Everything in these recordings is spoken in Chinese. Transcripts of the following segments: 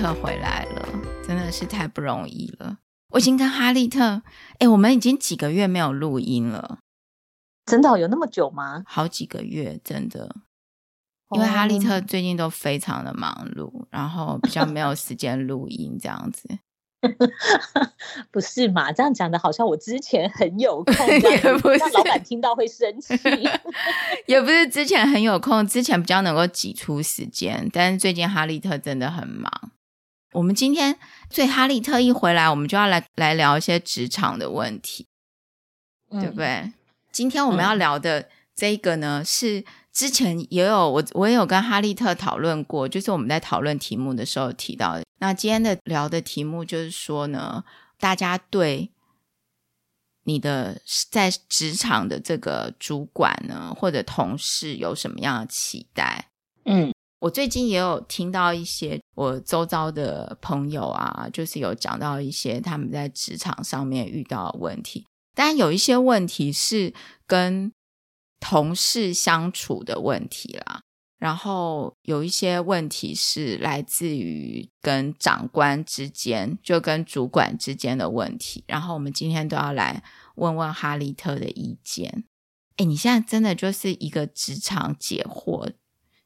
特回来了，真的是太不容易了。我已经跟哈利特，哎，我们已经几个月没有录音了，真的有那么久吗？好几个月，真的。因为哈利特最近都非常的忙碌，然后比较没有时间录音这样子。不是嘛？这样讲的好像我之前很有空，也不是让老板听到会生气。也不是之前很有空，之前比较能够挤出时间，但是最近哈利特真的很忙。我们今天，所以哈利特一回来，我们就要来来聊一些职场的问题，嗯、对不对？今天我们要聊的这个呢，嗯、是。之前也有我，我也有跟哈利特讨论过，就是我们在讨论题目的时候提到的。那今天的聊的题目就是说呢，大家对你的在职场的这个主管呢，或者同事有什么样的期待？嗯，我最近也有听到一些我周遭的朋友啊，就是有讲到一些他们在职场上面遇到的问题，但有一些问题是跟同事相处的问题啦，然后有一些问题是来自于跟长官之间，就跟主管之间的问题。然后我们今天都要来问问哈利特的意见。诶，你现在真的就是一个职场解惑。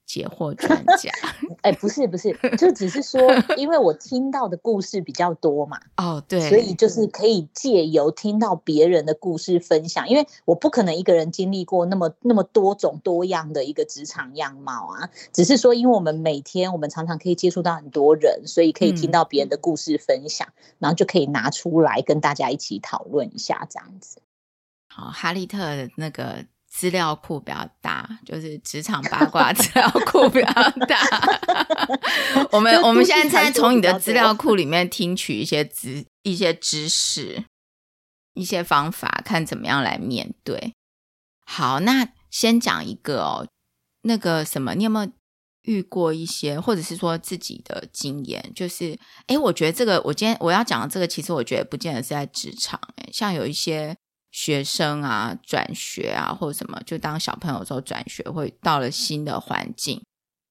解惑专家，哎、欸，不是不是，就只是说，因为我听到的故事比较多嘛，哦对，所以就是可以借由听到别人的故事分享，因为我不可能一个人经历过那么那么多种多样的一个职场样貌啊，只是说，因为我们每天我们常常可以接触到很多人，所以可以听到别人的故事分享，嗯、然后就可以拿出来跟大家一起讨论一下这样子。好，哈利特的那个。资料库比较大，就是职场八卦 资料库比较大。我们我们现在在从你的资料库里面听取一些知一些知识、一些方法，看怎么样来面对。好，那先讲一个哦，那个什么，你有没有遇过一些，或者是说自己的经验？就是，哎，我觉得这个，我今天我要讲的这个，其实我觉得不见得是在职场，哎，像有一些。学生啊，转学啊，或者什么，就当小朋友的时候转学，会到了新的环境，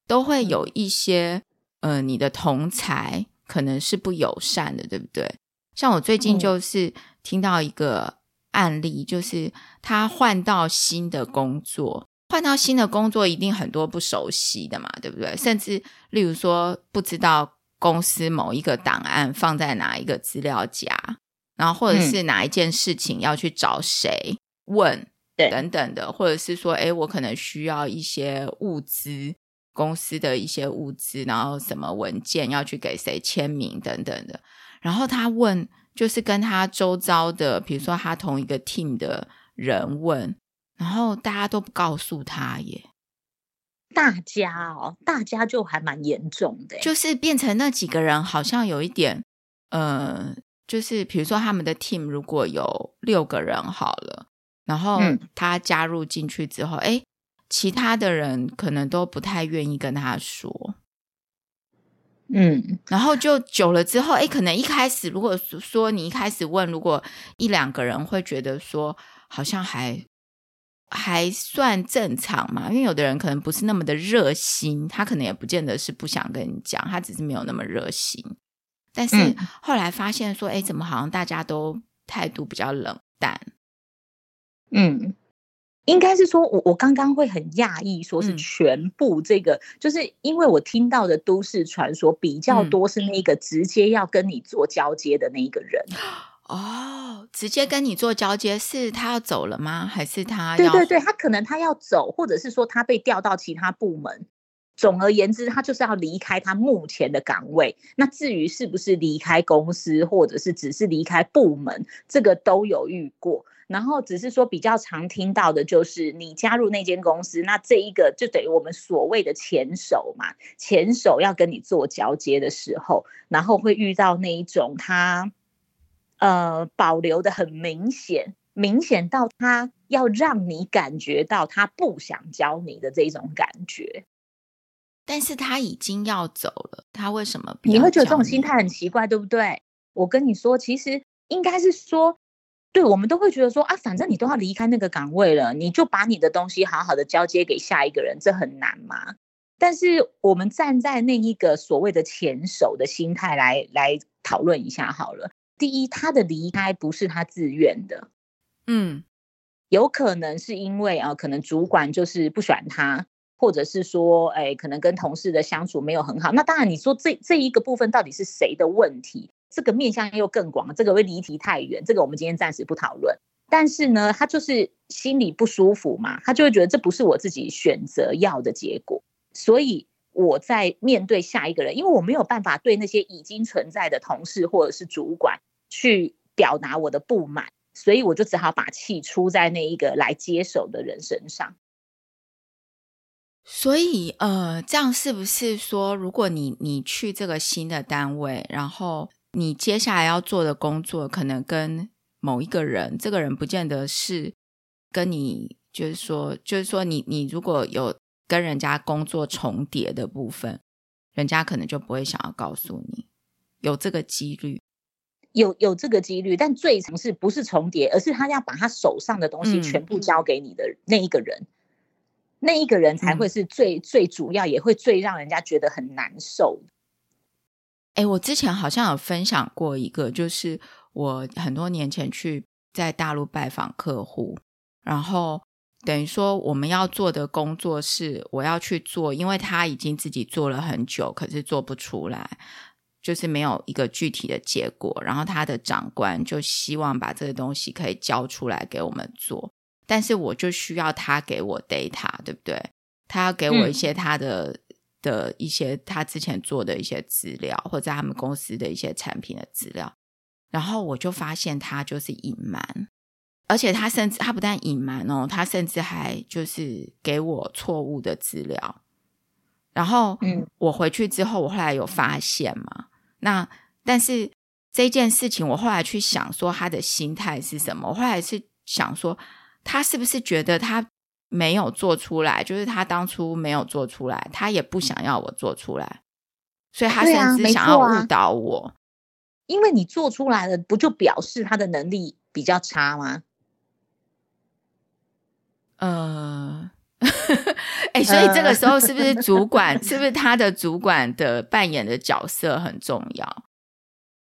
都会有一些，呃，你的同才可能是不友善的，对不对？像我最近就是听到一个案例，就是他换到新的工作，换到新的工作一定很多不熟悉的嘛，对不对？甚至例如说，不知道公司某一个档案放在哪一个资料夹。然后或者是哪一件事情要去找谁问，等等的，或者是说，哎，我可能需要一些物资，公司的一些物资，然后什么文件要去给谁签名等等的。然后他问，就是跟他周遭的，比如说他同一个 team 的人问，然后大家都不告诉他耶。大家哦，大家就还蛮严重的，就是变成那几个人好像有一点，呃。就是比如说他们的 team 如果有六个人好了，然后他加入进去之后，哎、嗯，其他的人可能都不太愿意跟他说，嗯，然后就久了之后，哎，可能一开始如果说你一开始问，如果一两个人会觉得说好像还还算正常嘛，因为有的人可能不是那么的热心，他可能也不见得是不想跟你讲，他只是没有那么热心。但是后来发现说，哎、嗯，怎么好像大家都态度比较冷淡？嗯，应该是说我我刚刚会很讶异，说是全部这个，嗯、就是因为我听到的都市传说比较多是那个直接要跟你做交接的那一个人。哦，直接跟你做交接是他要走了吗？还是他要？对对对，他可能他要走，或者是说他被调到其他部门。总而言之，他就是要离开他目前的岗位。那至于是不是离开公司，或者是只是离开部门，这个都有遇过。然后只是说比较常听到的就是，你加入那间公司，那这一个就等于我们所谓的前手嘛。前手要跟你做交接的时候，然后会遇到那一种他呃保留的很明显，明显到他要让你感觉到他不想教你的这种感觉。但是他已经要走了，他为什么？你会觉得这种心态很奇怪，对不对？我跟你说，其实应该是说，对，我们都会觉得说啊，反正你都要离开那个岗位了，你就把你的东西好好的交接给下一个人，这很难吗？但是我们站在那一个所谓的前手的心态来来讨论一下好了。第一，他的离开不是他自愿的，嗯，有可能是因为啊，可能主管就是不喜欢他，或者是说，哎，可能跟同事的相处没有很好。那当然，你说这这一个部分到底是谁的问题？这个面向又更广，这个会离题太远，这个我们今天暂时不讨论。但是呢，他就是心里不舒服嘛，他就会觉得这不是我自己选择要的结果，所以我在面对下一个人，因为我没有办法对那些已经存在的同事或者是主管去表达我的不满，所以我就只好把气出在那一个来接手的人身上。所以，呃，这样是不是说，如果你你去这个新的单位，然后你接下来要做的工作，可能跟某一个人，这个人不见得是跟你，就是说，就是说你，你你如果有跟人家工作重叠的部分，人家可能就不会想要告诉你，有这个几率，有有这个几率，但最常是不是重叠，而是他要把他手上的东西全部交给你的那一个人，嗯、那一个人才会是最、嗯、最主要，也会最让人家觉得很难受。哎，我之前好像有分享过一个，就是。我很多年前去在大陆拜访客户，然后等于说我们要做的工作是我要去做，因为他已经自己做了很久，可是做不出来，就是没有一个具体的结果。然后他的长官就希望把这个东西可以交出来给我们做，但是我就需要他给我 data，对不对？他要给我一些他的、嗯、的一些他之前做的一些资料，或者他们公司的一些产品的资料。然后我就发现他就是隐瞒，而且他甚至他不但隐瞒哦，他甚至还就是给我错误的资料。然后，嗯，我回去之后，我后来有发现嘛，那但是这件事情，我后来去想说他的心态是什么？我后来是想说，他是不是觉得他没有做出来，就是他当初没有做出来，他也不想要我做出来，所以他甚至想要误导我。因为你做出来了，不就表示他的能力比较差吗？呃，哎、欸，所以这个时候是不是主管，是不是他的主管的扮演的角色很重要？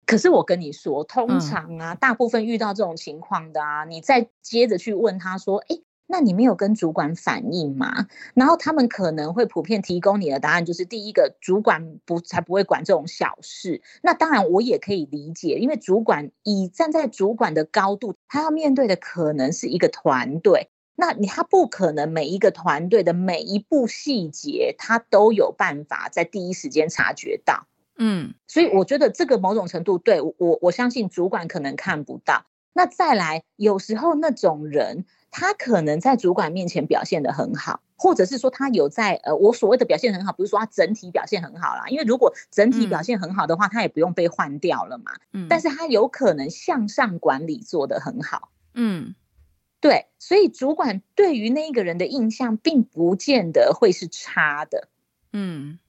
可是我跟你说，通常啊，嗯、大部分遇到这种情况的啊，你再接着去问他说，哎。那你没有跟主管反映吗？然后他们可能会普遍提供你的答案就是：第一个，主管不才不会管这种小事。那当然，我也可以理解，因为主管以站在主管的高度，他要面对的可能是一个团队。那你他不可能每一个团队的每一步细节，他都有办法在第一时间察觉到。嗯，所以我觉得这个某种程度对我，我相信主管可能看不到。那再来，有时候那种人。他可能在主管面前表现得很好，或者是说他有在呃，我所谓的表现很好，不是说他整体表现很好啦，因为如果整体表现很好的话，嗯、他也不用被换掉了嘛。嗯，但是他有可能向上管理做得很好。嗯，对，所以主管对于那个人的印象并不见得会是差的。嗯，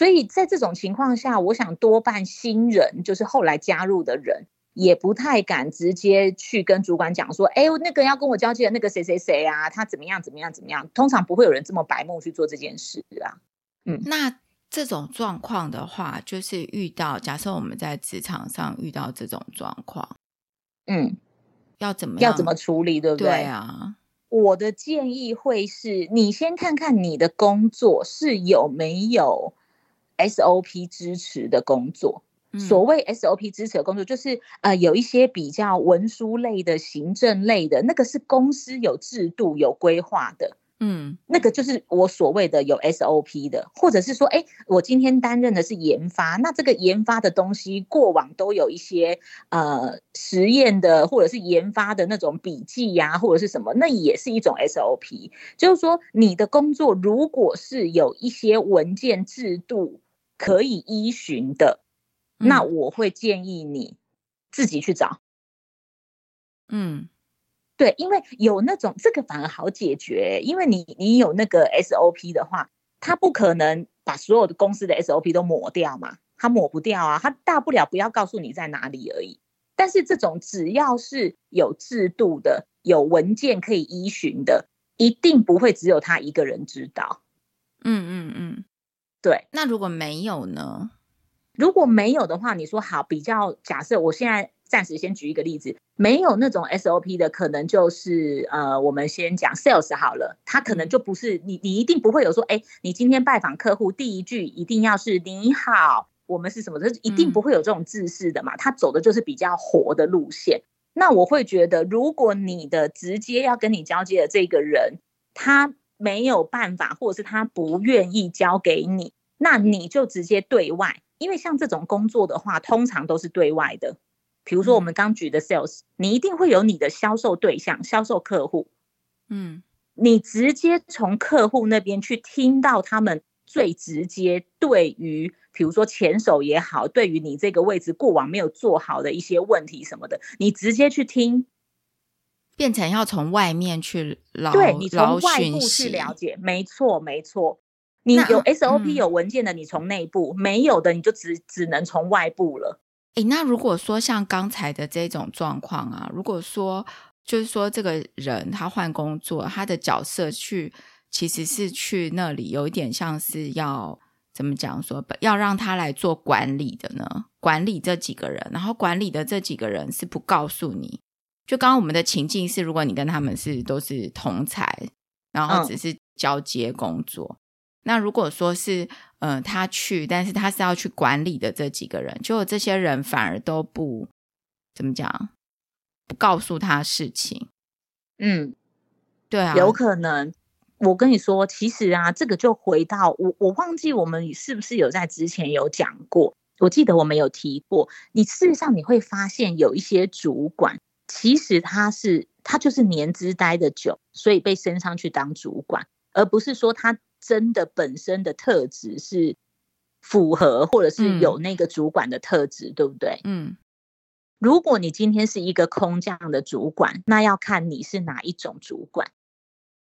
所以在这种情况下，我想多半新人就是后来加入的人。也不太敢直接去跟主管讲说，哎，那个要跟我交接的那个谁谁谁啊，他怎么样怎么样怎么样？通常不会有人这么白目去做这件事啊。嗯，那这种状况的话，就是遇到假设我们在职场上遇到这种状况，嗯，要怎么样要怎么处理，对不对？对啊，我的建议会是你先看看你的工作是有没有 SOP 支持的工作。所谓 SOP 支持的工作，就是呃有一些比较文书类的、行政类的，那个是公司有制度、有规划的，嗯，那个就是我所谓的有 SOP 的，或者是说，哎，我今天担任的是研发，那这个研发的东西过往都有一些呃实验的，或者是研发的那种笔记呀、啊，或者是什么，那也是一种 SOP。就是说，你的工作如果是有一些文件制度可以依循的。那我会建议你自己去找，嗯，对，因为有那种这个反而好解决，因为你你有那个 SOP 的话，他不可能把所有的公司的 SOP 都抹掉嘛，他抹不掉啊，他大不了不要告诉你在哪里而已。但是这种只要是有制度的、有文件可以依循的，一定不会只有他一个人知道。嗯嗯嗯。对，那如果没有呢？如果没有的话，你说好，比较假设，我现在暂时先举一个例子，没有那种 SOP 的，可能就是呃，我们先讲 sales 好了，他可能就不是你，你一定不会有说，哎，你今天拜访客户第一句一定要是你好，我们是什么？这一定不会有这种制式的嘛，他走的就是比较活的路线。那我会觉得，如果你的直接要跟你交接的这个人，他没有办法，或者是他不愿意交给你，那你就直接对外。因为像这种工作的话，通常都是对外的。比如说我们刚举的 sales，你一定会有你的销售对象、销售客户。嗯，你直接从客户那边去听到他们最直接对于，比如说前手也好，对于你这个位置过往没有做好的一些问题什么的，你直接去听，变成要从外面去捞，对，你从外部去了解，没错，没错。你有 SOP 有文件的，你从内部；嗯、没有的，你就只只能从外部了。诶，那如果说像刚才的这种状况啊，如果说就是说这个人他换工作，他的角色去其实是去那里，有一点像是要怎么讲说，要让他来做管理的呢？管理这几个人，然后管理的这几个人是不告诉你。就刚刚我们的情境是，如果你跟他们是都是同才，然后只是交接工作。嗯那如果说是，嗯、呃，他去，但是他是要去管理的这几个人，就这些人反而都不怎么讲，不告诉他事情。嗯，对啊，有可能。我跟你说，其实啊，这个就回到我，我忘记我们是不是有在之前有讲过。我记得我们有提过，你事实上你会发现有一些主管，其实他是他就是年资待的久，所以被升上去当主管，而不是说他。真的本身的特质是符合，或者是有那个主管的特质，嗯、对不对？嗯。如果你今天是一个空降的主管，那要看你是哪一种主管。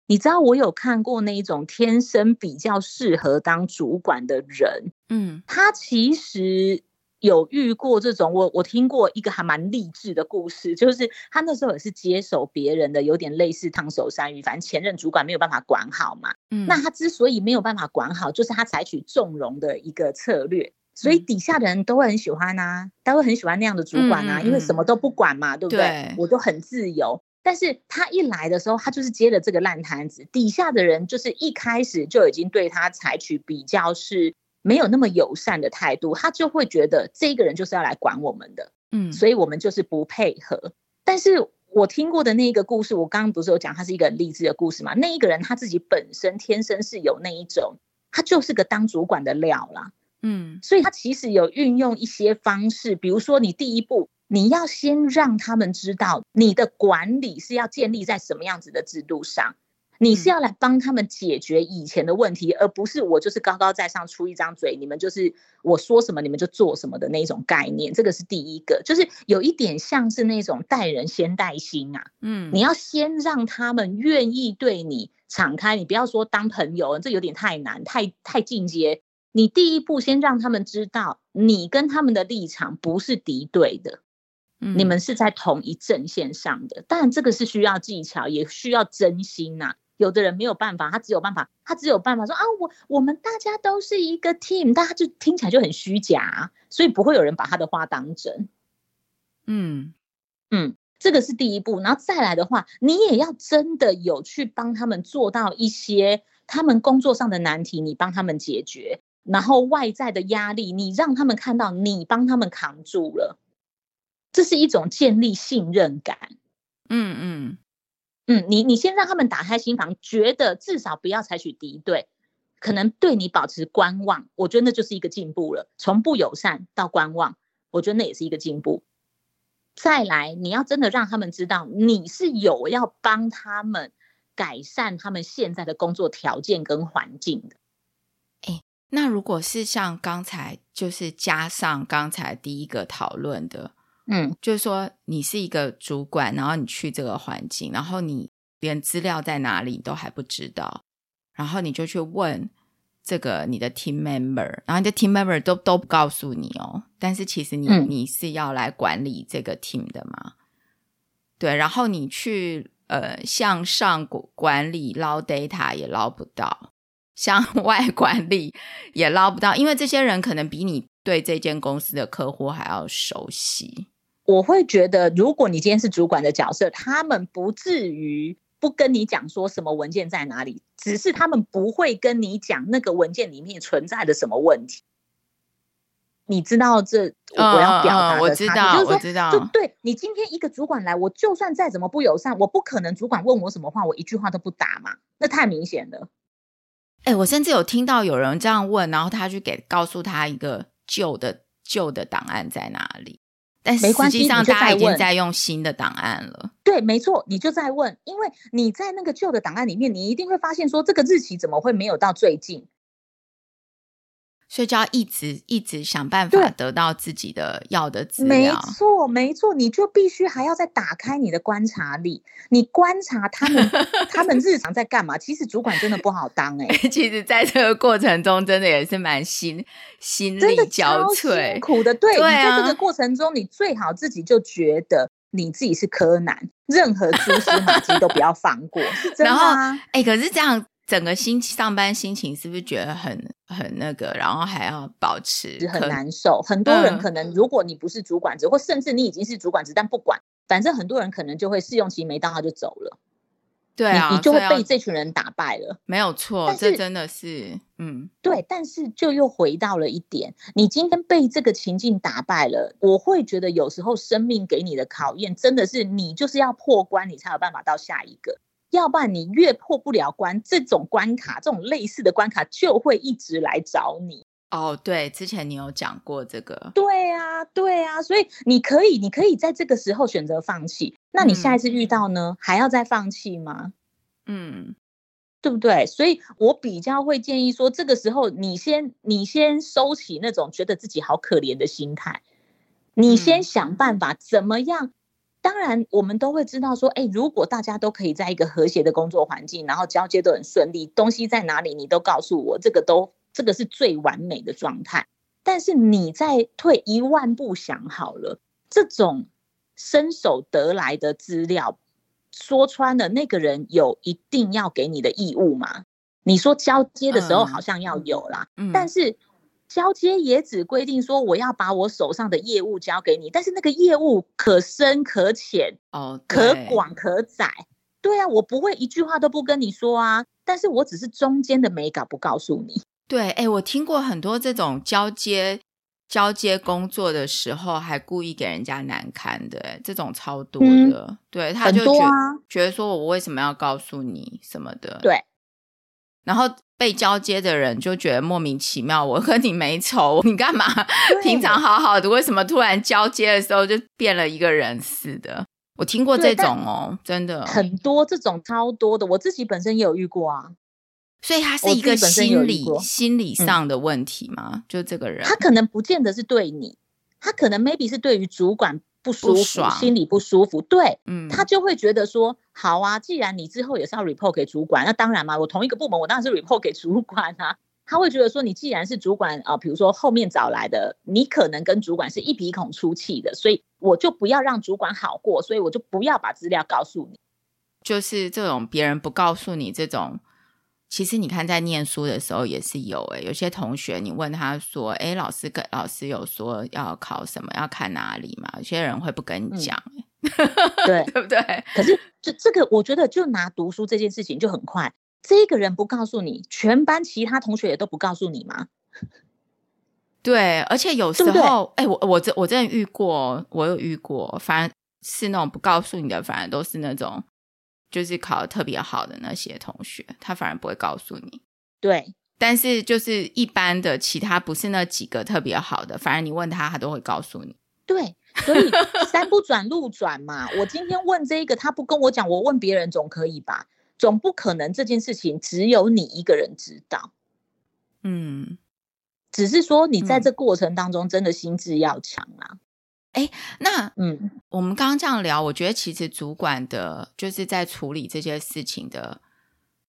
你知道我有看过那一种天生比较适合当主管的人，嗯，他其实。有遇过这种，我我听过一个还蛮励志的故事，就是他那时候也是接手别人的，有点类似烫手山芋，反正前任主管没有办法管好嘛。嗯，那他之所以没有办法管好，就是他采取纵容的一个策略，所以底下的人都会很喜欢啊，都会很喜欢那样的主管啊，嗯、因为什么都不管嘛，对不对？对，我都很自由。但是他一来的时候，他就是接了这个烂摊子，底下的人就是一开始就已经对他采取比较是。没有那么友善的态度，他就会觉得这个人就是要来管我们的，嗯，所以我们就是不配合。但是我听过的那一个故事，我刚刚不是有讲，他是一个很励志的故事嘛？那一个人他自己本身天生是有那一种，他就是个当主管的料啦，嗯，所以他其实有运用一些方式，比如说你第一步，你要先让他们知道你的管理是要建立在什么样子的制度上。你是要来帮他们解决以前的问题，而不是我就是高高在上出一张嘴，你们就是我说什么你们就做什么的那种概念。这个是第一个，就是有一点像是那种待人先待心啊。嗯，你要先让他们愿意对你敞开，你不要说当朋友，这有点太难，太太进阶。你第一步先让他们知道，你跟他们的立场不是敌对的，你们是在同一阵线上的。当然，这个是需要技巧，也需要真心呐。有的人没有办法，他只有办法，他只有办法说啊，我我们大家都是一个 team，但他就听起来就很虚假，所以不会有人把他的话当真。嗯嗯，这个是第一步，然后再来的话，你也要真的有去帮他们做到一些他们工作上的难题，你帮他们解决，然后外在的压力，你让他们看到你帮他们扛住了，这是一种建立信任感。嗯嗯。嗯，你你先让他们打开心房，觉得至少不要采取敌对，可能对你保持观望，我觉得那就是一个进步了。从不友善到观望，我觉得那也是一个进步。再来，你要真的让他们知道你是有要帮他们改善他们现在的工作条件跟环境的。诶，那如果是像刚才就是加上刚才第一个讨论的。嗯，就是说你是一个主管，然后你去这个环境，然后你连资料在哪里你都还不知道，然后你就去问这个你的 team member，然后你的 team member 都都不告诉你哦，但是其实你、嗯、你是要来管理这个 team 的嘛？对，然后你去呃向上管理捞 data 也捞不到，向 外管理也捞不到，因为这些人可能比你对这间公司的客户还要熟悉。我会觉得，如果你今天是主管的角色，他们不至于不跟你讲说什么文件在哪里，只是他们不会跟你讲那个文件里面存在的什么问题。你知道这我要表达的，我知道，我知道，就对你今天一个主管来，我就算再怎么不友善，我不可能主管问我什么话，我一句话都不答嘛，那太明显了。哎、欸，我甚至有听到有人这样问，然后他去给告诉他一个旧的旧的档案在哪里。但实际上，大家已经在用新的档案了。对，没错，你就在问，因为你在那个旧的档案里面，你一定会发现说，这个日期怎么会没有到最近？所以就要一直一直想办法得到自己的要的资料。没错，没错，你就必须还要再打开你的观察力，你观察他们 他们日常在干嘛。其实主管真的不好当哎、欸，其实在这个过程中，真的也是蛮心心力交瘁、辛苦的。对，对啊、你在这个过程中，你最好自己就觉得你自己是柯南，任何蛛丝马迹都不要放过，是 真的啊。哎、欸，可是这样。整个心上班心情是不是觉得很很那个，然后还要保持很难受？很多人可能，如果你不是主管职，嗯、或甚至你已经是主管职，但不管，反正很多人可能就会试用期没到他就走了。对啊，你，你就会被这群人打败了。没有错，这真的是嗯，对。但是就又回到了一点，你今天被这个情境打败了，我会觉得有时候生命给你的考验，真的是你就是要破关，你才有办法到下一个。要不然你越破不了关，这种关卡，这种类似的关卡就会一直来找你。哦，对，之前你有讲过这个。对啊，对啊，所以你可以，你可以在这个时候选择放弃。那你下一次遇到呢，嗯、还要再放弃吗？嗯，对不对？所以我比较会建议说，这个时候你先，你先收起那种觉得自己好可怜的心态，你先想办法怎么样。当然，我们都会知道说，哎，如果大家都可以在一个和谐的工作环境，然后交接都很顺利，东西在哪里你都告诉我，这个都这个是最完美的状态。但是你再退一万步想好了，这种伸手得来的资料，说穿了，那个人有一定要给你的义务吗？你说交接的时候好像要有啦，嗯，但是。交接也只规定说我要把我手上的业务交给你，但是那个业务可深可浅哦，可广可窄。对啊，我不会一句话都不跟你说啊，但是我只是中间的美感不告诉你。对，哎，我听过很多这种交接交接工作的时候，还故意给人家难堪的，这种超多的。嗯、对，他就觉、啊、觉得说我为什么要告诉你什么的？对，然后。被交接的人就觉得莫名其妙，我和你没仇，你干嘛？平常好好的，为什么突然交接的时候就变了一个人似的？我听过这种哦，真的很多这种超多的，我自己本身也有遇过啊。所以他是一个心理心理上的问题吗？嗯、就这个人，他可能不见得是对你，他可能 maybe 是对于主管。不舒服，爽，心里不舒服，对，嗯，他就会觉得说，好啊，既然你之后也是要 report 给主管，那当然嘛，我同一个部门，我当然是 report 给主管啊。他会觉得说，你既然是主管啊，比如说后面找来的，你可能跟主管是一鼻孔出气的，所以我就不要让主管好过，所以我就不要把资料告诉你，就是这种别人不告诉你这种。其实你看，在念书的时候也是有诶，有些同学你问他说：“哎，老师跟老师有说要考什么，要看哪里嘛？”有些人会不跟你讲，对 对不对？可是这这个，我觉得就拿读书这件事情就很快，这个人不告诉你，全班其他同学也都不告诉你吗？对，而且有时候，哎，我我这我真的遇过，我有遇过，反而是那种不告诉你的，反而都是那种。就是考得特别好的那些同学，他反而不会告诉你。对，但是就是一般的其他不是那几个特别好的，反而你问他，他都会告诉你。对，所以山不转路转嘛。我今天问这个，他不跟我讲，我问别人总可以吧？总不可能这件事情只有你一个人知道。嗯，只是说你在这过程当中真的心智要强啊。哎，那嗯，我们刚刚这样聊，我觉得其实主管的就是在处理这些事情的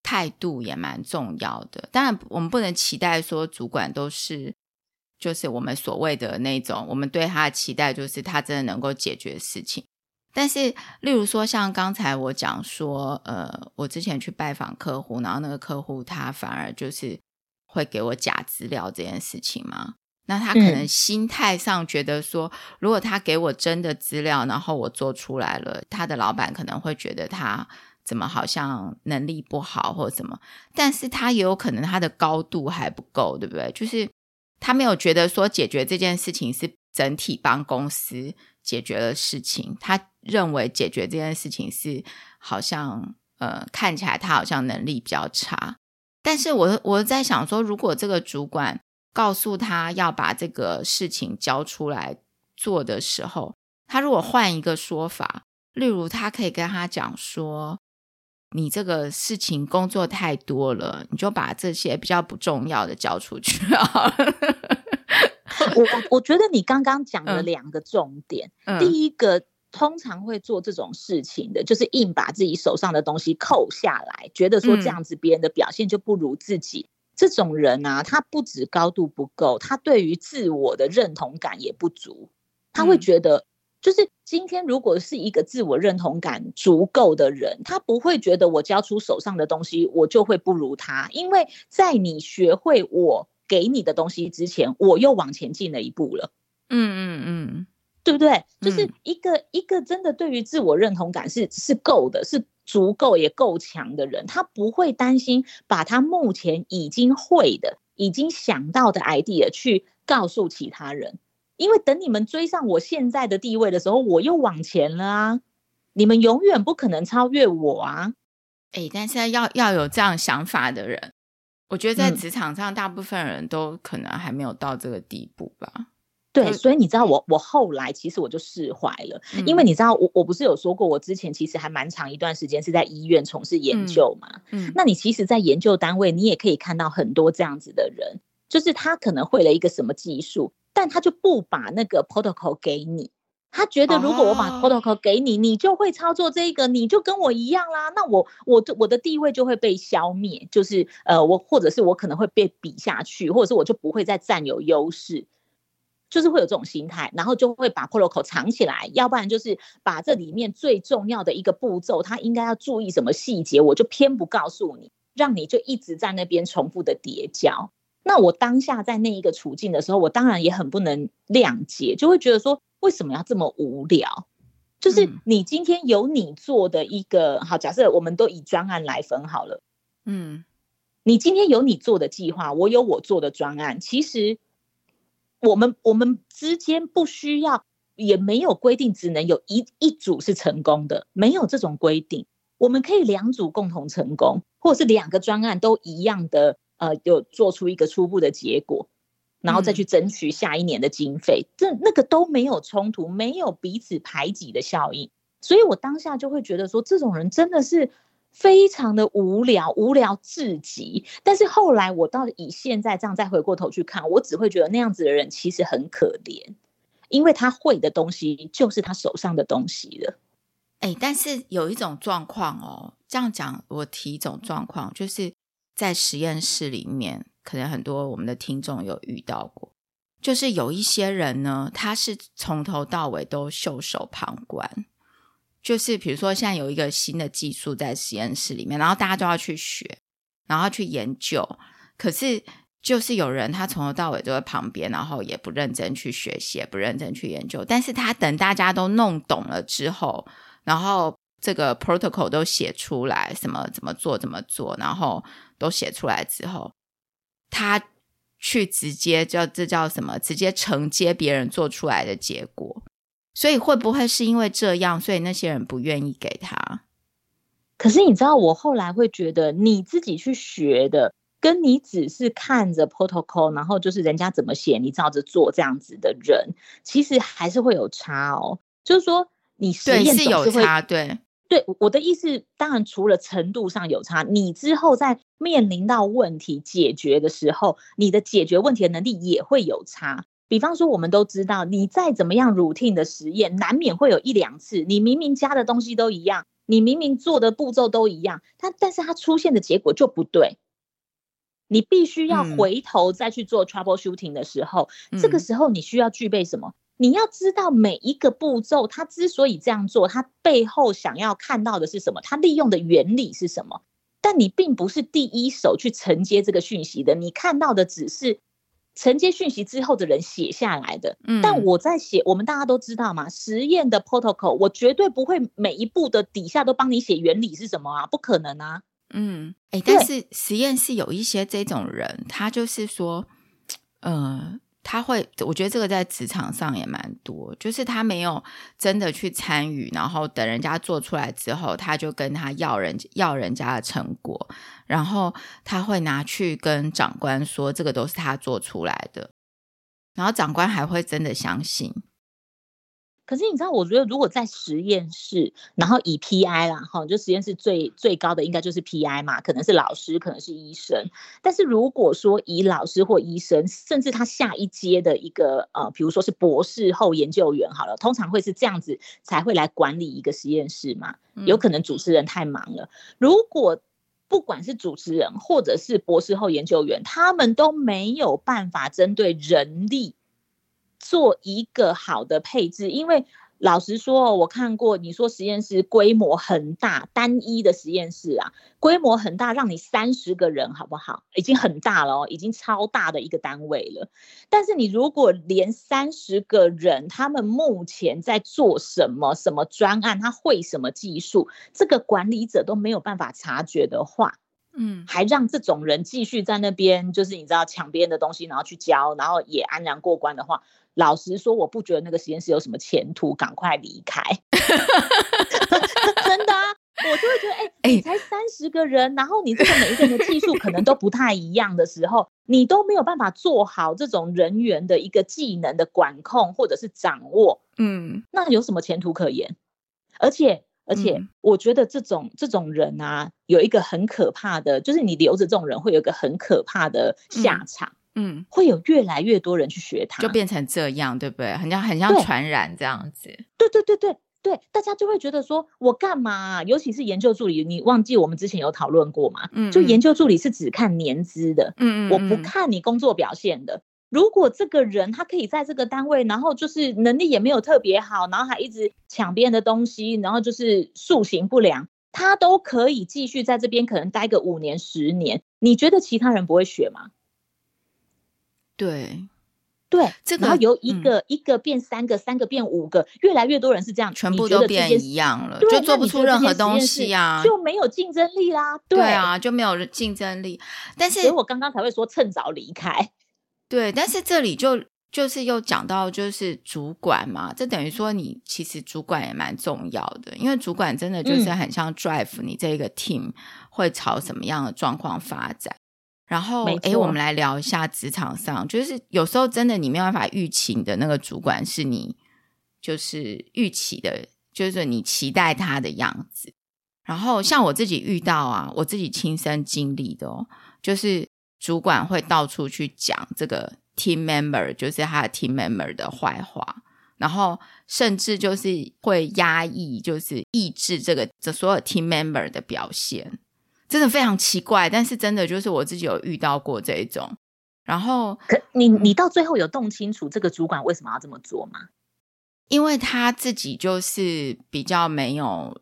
态度也蛮重要的。当然，我们不能期待说主管都是就是我们所谓的那种，我们对他的期待就是他真的能够解决事情。但是，例如说，像刚才我讲说，呃，我之前去拜访客户，然后那个客户他反而就是会给我假资料这件事情嘛。那他可能心态上觉得说，嗯、如果他给我真的资料，然后我做出来了，他的老板可能会觉得他怎么好像能力不好或者什么。但是他也有可能他的高度还不够，对不对？就是他没有觉得说解决这件事情是整体帮公司解决了事情，他。认为解决这件事情是好像呃看起来他好像能力比较差，但是我我在想说，如果这个主管告诉他要把这个事情交出来做的时候，他如果换一个说法，例如他可以跟他讲说，你这个事情工作太多了，你就把这些比较不重要的交出去啊。我我我觉得你刚刚讲 了两个重点，嗯、第一个。通常会做这种事情的，就是硬把自己手上的东西扣下来，觉得说这样子别人的表现就不如自己。嗯、这种人啊，他不止高度不够，他对于自我的认同感也不足。他会觉得，就是今天如果是一个自我认同感足够的人，他不会觉得我交出手上的东西，我就会不如他，因为在你学会我给你的东西之前，我又往前进了一步了。嗯嗯嗯。对不对？就是一个、嗯、一个真的对于自我认同感是是够的，是足够也够强的人，他不会担心把他目前已经会的、已经想到的 idea 去告诉其他人，因为等你们追上我现在的地位的时候，我又往前了啊！你们永远不可能超越我啊！哎，但是要要有这样想法的人，我觉得在职场上，大部分人都可能还没有到这个地步吧。对，所以你知道我我后来其实我就释怀了，嗯、因为你知道我我不是有说过，我之前其实还蛮长一段时间是在医院从事研究嘛。嗯，嗯那你其实，在研究单位，你也可以看到很多这样子的人，就是他可能会了一个什么技术，但他就不把那个 protocol 给你，他觉得如果我把 protocol 给你，哦、你就会操作这个，你就跟我一样啦，那我我的我的地位就会被消灭，就是呃我或者是我可能会被比下去，或者是我就不会再占有优势。就是会有这种心态，然后就会把 protocol 藏起来，要不然就是把这里面最重要的一个步骤，他应该要注意什么细节，我就偏不告诉你，让你就一直在那边重复的叠加。那我当下在那一个处境的时候，我当然也很不能谅解，就会觉得说，为什么要这么无聊？就是你今天有你做的一个好，假设我们都以专案来分好了，嗯，你今天有你做的计划，我有我做的专案，其实。我们我们之间不需要，也没有规定只能有一一组是成功的，没有这种规定。我们可以两组共同成功，或者是两个专案都一样的，呃，有做出一个初步的结果，然后再去争取下一年的经费，嗯、这那个都没有冲突，没有彼此排挤的效应。所以我当下就会觉得说，这种人真的是。非常的无聊，无聊至极。但是后来我到以现在这样再回过头去看，我只会觉得那样子的人其实很可怜，因为他会的东西就是他手上的东西了。哎，但是有一种状况哦，这样讲我提一种状况，就是在实验室里面，可能很多我们的听众有遇到过，就是有一些人呢，他是从头到尾都袖手旁观。就是比如说，现在有一个新的技术在实验室里面，然后大家都要去学，然后去研究。可是，就是有人他从头到尾都在旁边，然后也不认真去学习，也不认真去研究。但是他等大家都弄懂了之后，然后这个 protocol 都写出来，什么怎么做怎么做，然后都写出来之后，他去直接叫这叫什么？直接承接别人做出来的结果。所以会不会是因为这样，所以那些人不愿意给他？可是你知道，我后来会觉得，你自己去学的，跟你只是看着 protocol，然后就是人家怎么写，你照着做这样子的人，其实还是会有差哦。就是说，你实验是有差，对对。我的意思，当然除了程度上有差，你之后在面临到问题解决的时候，你的解决问题的能力也会有差。比方说，我们都知道，你再怎么样 routine 的实验，难免会有一两次，你明明加的东西都一样，你明明做的步骤都一样，它但是它出现的结果就不对。你必须要回头再去做 troubleshooting 的时候，嗯、这个时候你需要具备什么？你要知道每一个步骤，它之所以这样做，它背后想要看到的是什么？它利用的原理是什么？但你并不是第一手去承接这个讯息的，你看到的只是承接讯息之后的人写下来的。嗯，但我在写，我们大家都知道嘛，实验的 protocol，我绝对不会每一步的底下都帮你写原理是什么啊，不可能啊。嗯，哎、欸，但是实验室有一些这种人，他就是说，呃。他会，我觉得这个在职场上也蛮多，就是他没有真的去参与，然后等人家做出来之后，他就跟他要人要人家的成果，然后他会拿去跟长官说，这个都是他做出来的，然后长官还会真的相信。可是你知道，我觉得如果在实验室，然后以 PI 啦，哈，就实验室最最高的应该就是 PI 嘛，可能是老师，可能是医生。但是如果说以老师或医生，甚至他下一阶的一个呃，比如说是博士后研究员，好了，通常会是这样子才会来管理一个实验室嘛。有可能主持人太忙了，如果不管是主持人或者是博士后研究员，他们都没有办法针对人力。做一个好的配置，因为老实说，我看过你说实验室规模很大，单一的实验室啊，规模很大，让你三十个人好不好？已经很大了哦，已经超大的一个单位了。但是你如果连三十个人，他们目前在做什么，什么专案，他会什么技术，这个管理者都没有办法察觉的话，嗯，还让这种人继续在那边，就是你知道抢别人的东西，然后去教，然后也安然过关的话。老实说，我不觉得那个实验室有什么前途，赶快离开。真的啊，我就会觉得，哎、欸，你才三十个人，然后你这个每一个人的技术可能都不太一样的时候，你都没有办法做好这种人员的一个技能的管控或者是掌握，嗯，那有什么前途可言？而且，而且，我觉得这种这种人啊，有一个很可怕的，就是你留着这种人，会有一个很可怕的下场。嗯嗯，会有越来越多人去学它，就变成这样，对不对？很像很像传染这样子。对对对对对，大家就会觉得说，我干嘛？尤其是研究助理，你忘记我们之前有讨论过吗？嗯，就研究助理是只看年资的，嗯嗯，我不看你工作表现的。如果这个人他可以在这个单位，然后就是能力也没有特别好，然后还一直抢别人的东西，然后就是素行不良，他都可以继续在这边可能待个五年十年。你觉得其他人不会学吗？对，对，这个然后由一个、嗯、一个变三个，三个变五个，越来越多人是这样，全部都变一样了，就做不出任何东西啊，就没有竞争力啦。对，对啊，就没有竞争力。但是，所以我刚刚才会说趁早离开。对，但是这里就就是又讲到就是主管嘛，这等于说你其实主管也蛮重要的，因为主管真的就是很像 drive 你这个 team 会朝什么样的状况发展。然后，哎，我们来聊一下职场上，就是有时候真的你没有办法预期你的那个主管是你就是预期的，就是你期待他的样子。然后像我自己遇到啊，我自己亲身经历的哦，就是主管会到处去讲这个 team member，就是他的 team member 的坏话，然后甚至就是会压抑，就是抑制这个这所有 team member 的表现。真的非常奇怪，但是真的就是我自己有遇到过这一种。然后，可你你到最后有弄清楚这个主管为什么要这么做吗？因为他自己就是比较没有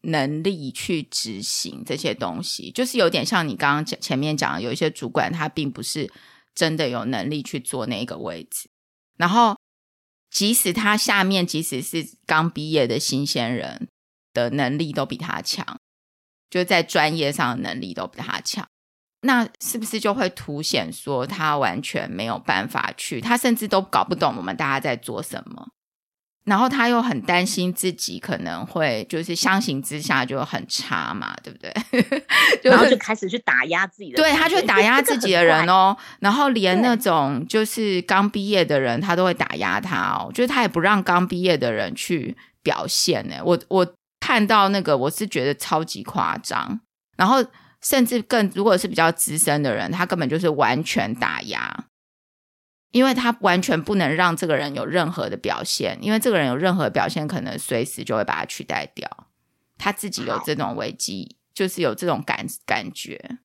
能力去执行这些东西，就是有点像你刚刚讲前面讲的，有一些主管他并不是真的有能力去做那个位置。然后，即使他下面即使是刚毕业的新鲜人的能力都比他强。就在专业上的能力都比他强，那是不是就会凸显说他完全没有办法去，他甚至都搞不懂我们大家在做什么，然后他又很担心自己可能会就是相形之下就很差嘛，对不对？然后就开始去打压自己的，对，他就打压自己的 人哦，然后连那种就是刚毕业的人他都会打压他哦，就是他也不让刚毕业的人去表现呢，我我。看到那个，我是觉得超级夸张，然后甚至更，如果是比较资深的人，他根本就是完全打压，因为他完全不能让这个人有任何的表现，因为这个人有任何表现，可能随时就会把他取代掉。他自己有这种危机，就是有这种感感觉。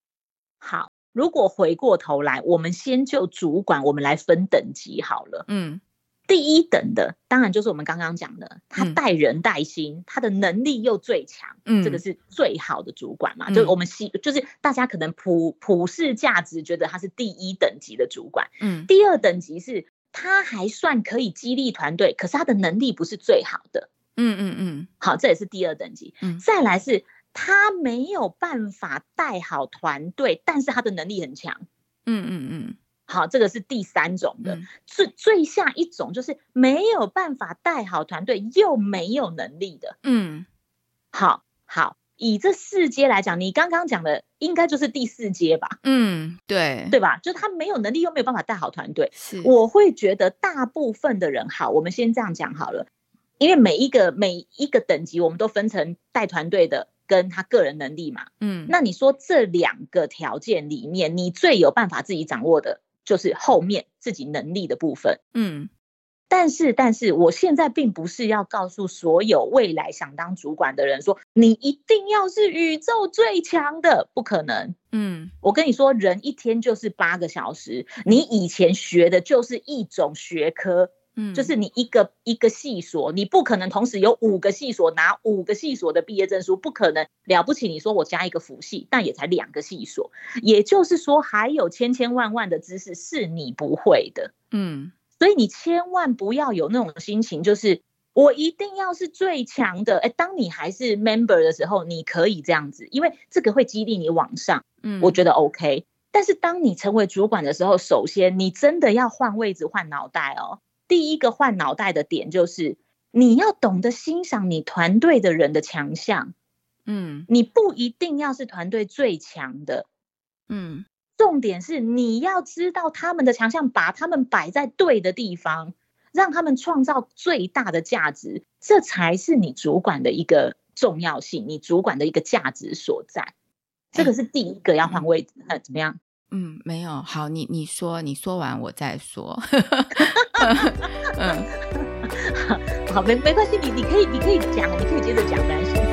好，如果回过头来，我们先就主管，我们来分等级好了。嗯。第一等的，当然就是我们刚刚讲的，他带人带心，嗯、他的能力又最强，嗯，这个是最好的主管嘛。嗯、就我们希，就是大家可能普普世价值觉得他是第一等级的主管，嗯，第二等级是他还算可以激励团队，可是他的能力不是最好的，嗯嗯嗯，好，这也是第二等级。嗯，再来是他没有办法带好团队，但是他的能力很强，嗯嗯嗯。好，这个是第三种的，嗯、最最下一种就是没有办法带好团队又没有能力的。嗯，好，好，以这四阶来讲，你刚刚讲的应该就是第四阶吧？嗯，对，对吧？就是他没有能力又没有办法带好团队。是，我会觉得大部分的人，好，我们先这样讲好了，因为每一个每一个等级，我们都分成带团队的跟他个人能力嘛。嗯，那你说这两个条件里面，你最有办法自己掌握的？就是后面自己能力的部分，嗯，但是但是我现在并不是要告诉所有未来想当主管的人说，你一定要是宇宙最强的，不可能，嗯，我跟你说，人一天就是八个小时，你以前学的就是一种学科。嗯，就是你一个一个系所，你不可能同时有五个系所拿五个系所的毕业证书，不可能了不起。你说我加一个辅系，但也才两个系所，也就是说还有千千万万的知识是你不会的。嗯，所以你千万不要有那种心情，就是我一定要是最强的。哎，当你还是 member 的时候，你可以这样子，因为这个会激励你往上。嗯，我觉得 OK。但是当你成为主管的时候，首先你真的要换位置、换脑袋哦。第一个换脑袋的点就是，你要懂得欣赏你团队的人的强项，嗯，你不一定要是团队最强的，嗯，重点是你要知道他们的强项，把他们摆在对的地方，让他们创造最大的价值，这才是你主管的一个重要性，你主管的一个价值所在。这个是第一个要换位置，呃，怎么样？嗯，没有，好，你你说，你说完我再说。嗯，好，没没关系，你你可以你可以讲，你可以接着讲，没关系。